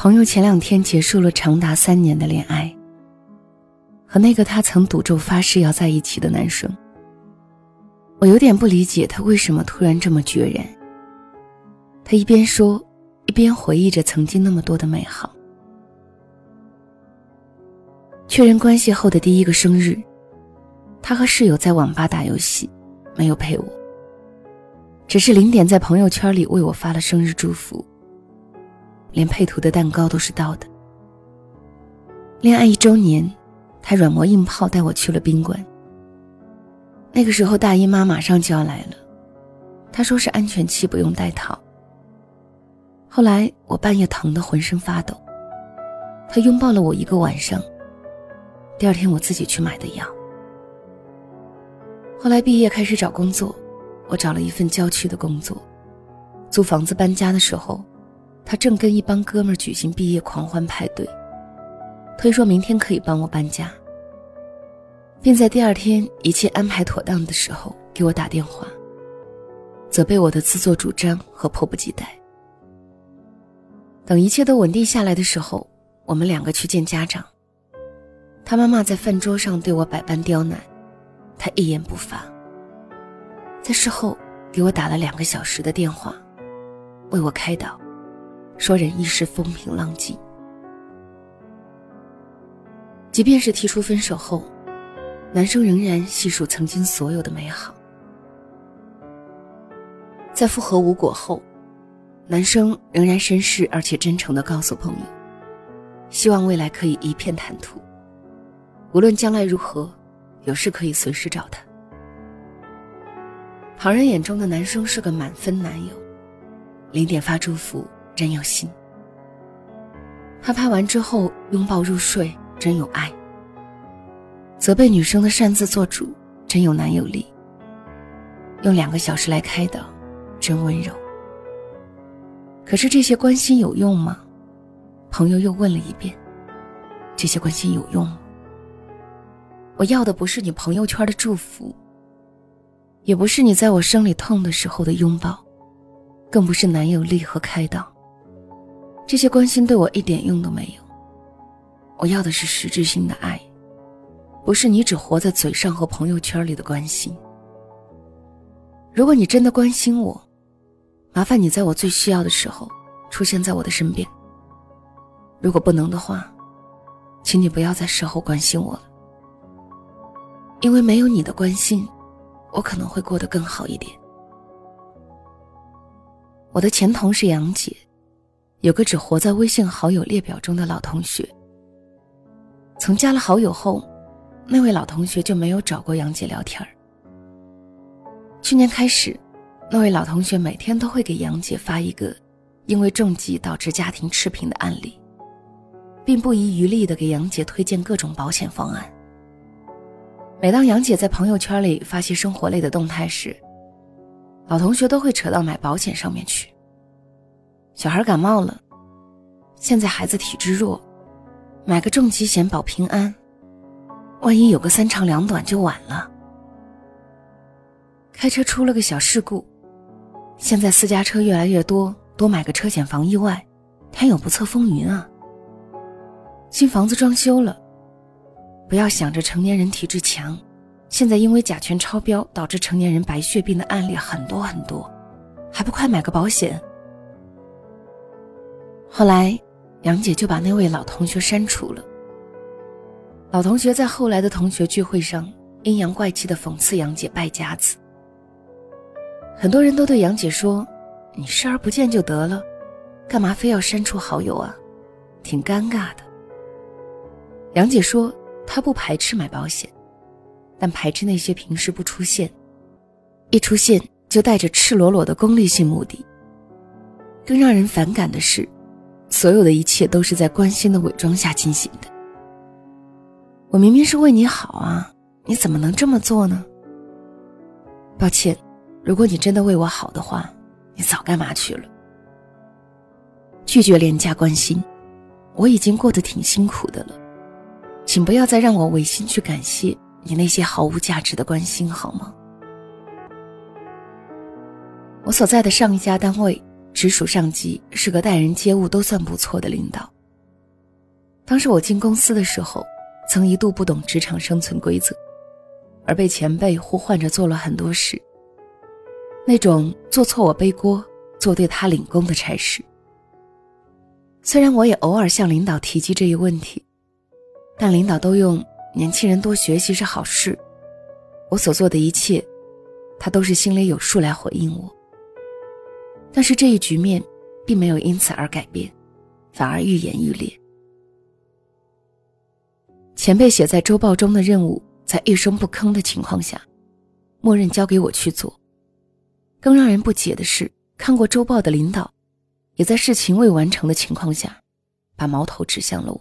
朋友前两天结束了长达三年的恋爱，和那个他曾赌咒发誓要在一起的男生。我有点不理解他为什么突然这么决然。他一边说，一边回忆着曾经那么多的美好。确认关系后的第一个生日，他和室友在网吧打游戏，没有陪我，只是零点在朋友圈里为我发了生日祝福。连配图的蛋糕都是倒的。恋爱一周年，他软磨硬泡带我去了宾馆。那个时候大姨妈马上就要来了，他说是安全期不用戴套。后来我半夜疼得浑身发抖，他拥抱了我一个晚上。第二天我自己去买的药。后来毕业开始找工作，我找了一份郊区的工作，租房子搬家的时候。他正跟一帮哥们儿举行毕业狂欢派对，推说明天可以帮我搬家，并在第二天一切安排妥当的时候给我打电话，责备我的自作主张和迫不及待。等一切都稳定下来的时候，我们两个去见家长。他妈妈在饭桌上对我百般刁难，他一言不发。在事后给我打了两个小时的电话，为我开导。说人一时风平浪静，即便是提出分手后，男生仍然细数曾经所有的美好。在复合无果后，男生仍然绅士而且真诚的告诉朋友，希望未来可以一片坦途，无论将来如何，有事可以随时找他。旁人眼中的男生是个满分男友，零点发祝福。真有心。他拍完之后拥抱入睡，真有爱。责备女生的擅自做主，真有男友力。用两个小时来开导，真温柔。可是这些关心有用吗？朋友又问了一遍。这些关心有用吗？我要的不是你朋友圈的祝福，也不是你在我生理痛的时候的拥抱，更不是男友力和开导。这些关心对我一点用都没有。我要的是实质性的爱，不是你只活在嘴上和朋友圈里的关心。如果你真的关心我，麻烦你在我最需要的时候出现在我的身边。如果不能的话，请你不要在事后关心我了，因为没有你的关心，我可能会过得更好一点。我的前同事杨姐。有个只活在微信好友列表中的老同学，从加了好友后，那位老同学就没有找过杨姐聊天儿去年开始，那位老同学每天都会给杨姐发一个因为重疾导致家庭赤贫的案例，并不遗余力的给杨姐推荐各种保险方案。每当杨姐在朋友圈里发些生活类的动态时，老同学都会扯到买保险上面去。小孩感冒了，现在孩子体质弱，买个重疾险保平安，万一有个三长两短就晚了。开车出了个小事故，现在私家车越来越多，多买个车险防意外，天有不测风云啊。新房子装修了，不要想着成年人体质强，现在因为甲醛超标导致成年人白血病的案例很多很多，还不快买个保险？后来，杨姐就把那位老同学删除了。老同学在后来的同学聚会上阴阳怪气的讽刺杨姐败家子。很多人都对杨姐说：“你视而不见就得了，干嘛非要删除好友啊？挺尴尬的。”杨姐说：“她不排斥买保险，但排斥那些平时不出现，一出现就带着赤裸裸的功利性目的。更让人反感的是。”所有的一切都是在关心的伪装下进行的。我明明是为你好啊，你怎么能这么做呢？抱歉，如果你真的为我好的话，你早干嘛去了？拒绝廉价关心，我已经过得挺辛苦的了，请不要再让我违心去感谢你那些毫无价值的关心好吗？我所在的上一家单位。直属上级是个待人接物都算不错的领导。当时我进公司的时候，曾一度不懂职场生存规则，而被前辈呼唤着做了很多事。那种做错我背锅，做对他领功的差事。虽然我也偶尔向领导提及这一问题，但领导都用“年轻人多学习是好事”，我所做的一切，他都是心里有数来回应我。但是这一局面，并没有因此而改变，反而愈演愈烈。前辈写在周报中的任务，在一声不吭的情况下，默认交给我去做。更让人不解的是，看过周报的领导，也在事情未完成的情况下，把矛头指向了我。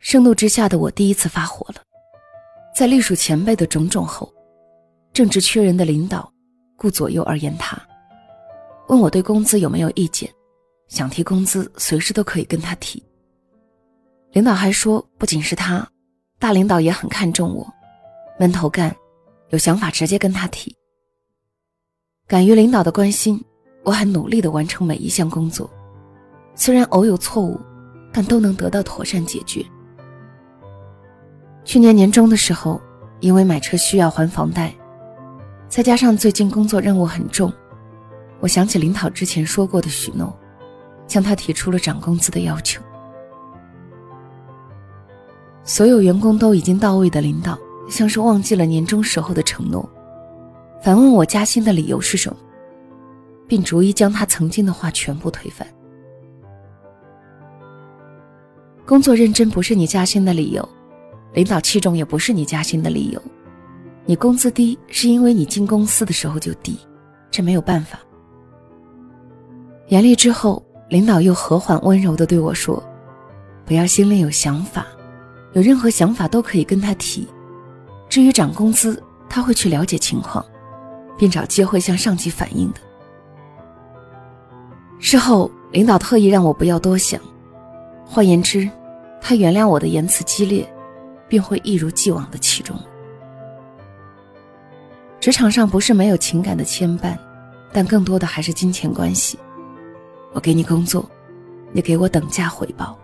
盛怒之下的我第一次发火了，在隶属前辈的种种后，正值缺人的领导，顾左右而言他，问我对工资有没有意见，想提工资随时都可以跟他提。领导还说，不仅是他，大领导也很看重我，闷头干，有想法直接跟他提。感于领导的关心，我很努力地完成每一项工作，虽然偶有错误，但都能得到妥善解决。去年年终的时候，因为买车需要还房贷，再加上最近工作任务很重，我想起领导之前说过的许诺，向他提出了涨工资的要求。所有员工都已经到位的领导，像是忘记了年终时候的承诺，反问我加薪的理由是什么，并逐一将他曾经的话全部推翻。工作认真不是你加薪的理由，领导器重也不是你加薪的理由，你工资低是因为你进公司的时候就低，这没有办法。严厉之后，领导又和缓温柔地对我说：“不要心里有想法。”有任何想法都可以跟他提，至于涨工资，他会去了解情况，并找机会向上级反映的。事后，领导特意让我不要多想，换言之，他原谅我的言辞激烈，并会一如既往的器重。职场上不是没有情感的牵绊，但更多的还是金钱关系。我给你工作，你给我等价回报。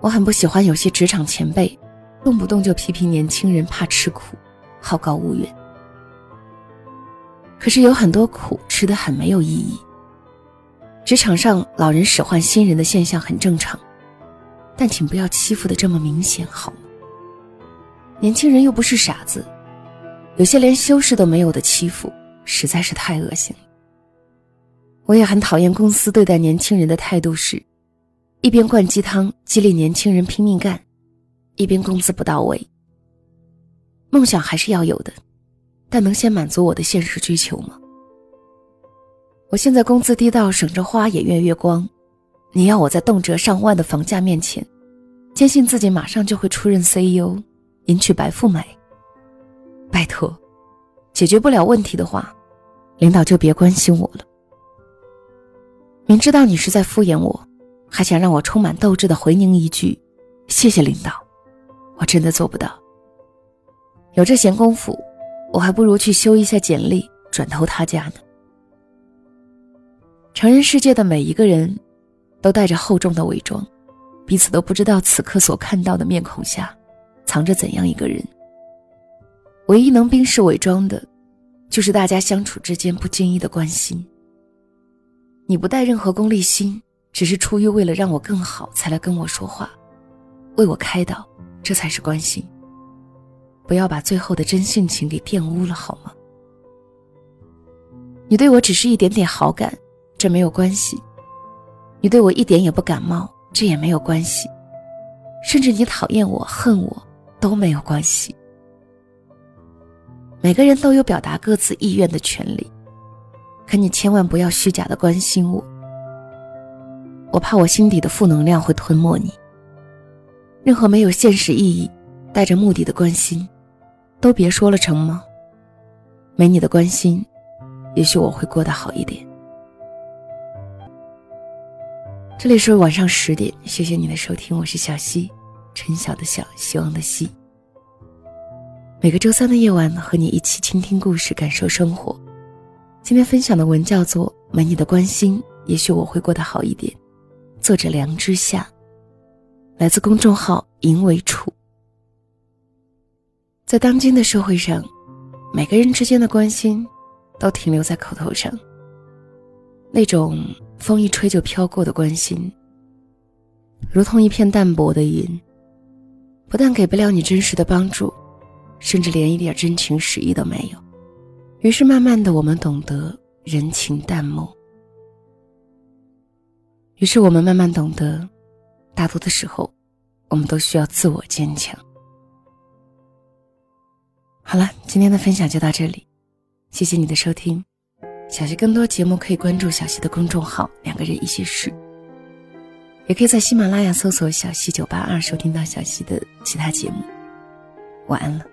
我很不喜欢有些职场前辈，动不动就批评年轻人怕吃苦，好高骛远。可是有很多苦吃的很没有意义。职场上老人使唤新人的现象很正常，但请不要欺负的这么明显，好吗？年轻人又不是傻子，有些连修饰都没有的欺负，实在是太恶心了。我也很讨厌公司对待年轻人的态度是。一边灌鸡汤激励年轻人拼命干，一边工资不到位。梦想还是要有的，但能先满足我的现实追求吗？我现在工资低到省着花也月月光，你要我在动辄上万的房价面前，坚信自己马上就会出任 CEO，迎娶白富美？拜托，解决不了问题的话，领导就别关心我了。明知道你是在敷衍我。还想让我充满斗志的回您一句：“谢谢领导。”我真的做不到。有这闲工夫，我还不如去修一下简历，转投他家呢。成人世界的每一个人，都带着厚重的伪装，彼此都不知道此刻所看到的面孔下，藏着怎样一个人。唯一能冰释伪装的，就是大家相处之间不经意的关心。你不带任何功利心。只是出于为了让我更好才来跟我说话，为我开导，这才是关心。不要把最后的真性情给玷污了，好吗？你对我只是一点点好感，这没有关系；你对我一点也不感冒，这也没有关系；甚至你讨厌我、恨我都没有关系。每个人都有表达各自意愿的权利，可你千万不要虚假的关心我。我怕我心底的负能量会吞没你。任何没有现实意义、带着目的的关心，都别说了，成吗？没你的关心，也许我会过得好一点。这里是晚上十点，谢谢你的收听，我是小溪，陈晓的晓，希望的希。每个周三的夜晚，和你一起倾听故事，感受生活。今天分享的文叫做《没你的关心，也许我会过得好一点》，作者梁之夏，来自公众号“银为楚”。在当今的社会上，每个人之间的关心，都停留在口头上。那种风一吹就飘过的关心，如同一片淡薄的云，不但给不了你真实的帮助，甚至连一点真情实意都没有。于是，慢慢的，我们懂得人情淡漠。于是，我们慢慢懂得，大多的时候，我们都需要自我坚强。好了，今天的分享就到这里，谢谢你的收听。小溪更多节目可以关注小溪的公众号“两个人一些事”，也可以在喜马拉雅搜索“小溪九八二”收听到小溪的其他节目。晚安了。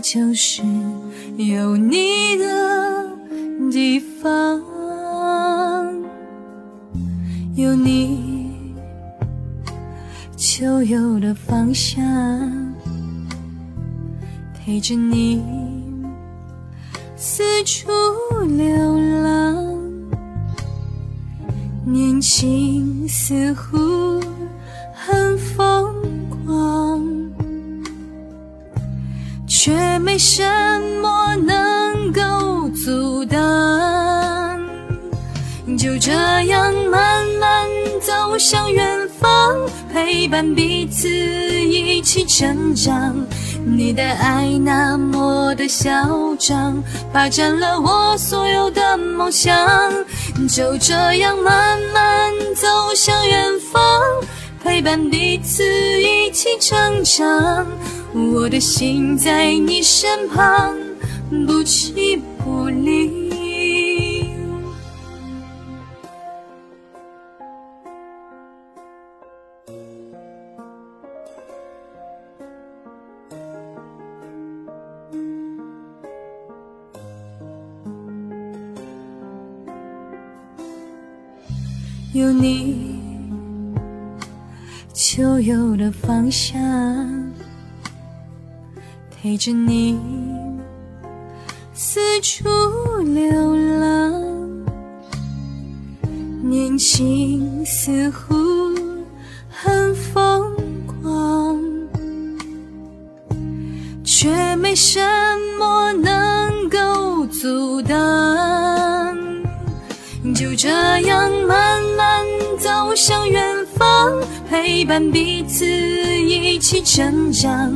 就是有你的地方，有你。就有了方向，陪着你四处流浪。年轻似乎什么能够阻挡。就这样慢慢走向远方。陪伴彼此一起成长，你的爱那么的嚣张，霸占了我所有的梦想。就这样慢慢走向远方，陪伴彼此一起成长，我的心在你身旁，不弃不离。有你，就有了方向，陪着你四处流浪。年轻似乎很疯狂，却没什么能够阻挡。就这样慢慢走向远方，陪伴彼此一起成长。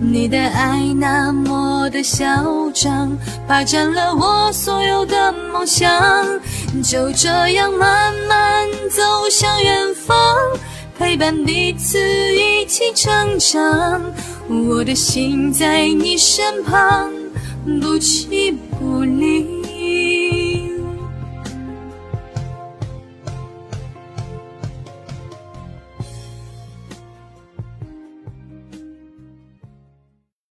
你的爱那么的嚣张，霸占了我所有的梦想。就这样慢慢走向远方，陪伴彼此一起成长。我的心在你身旁，不弃不离。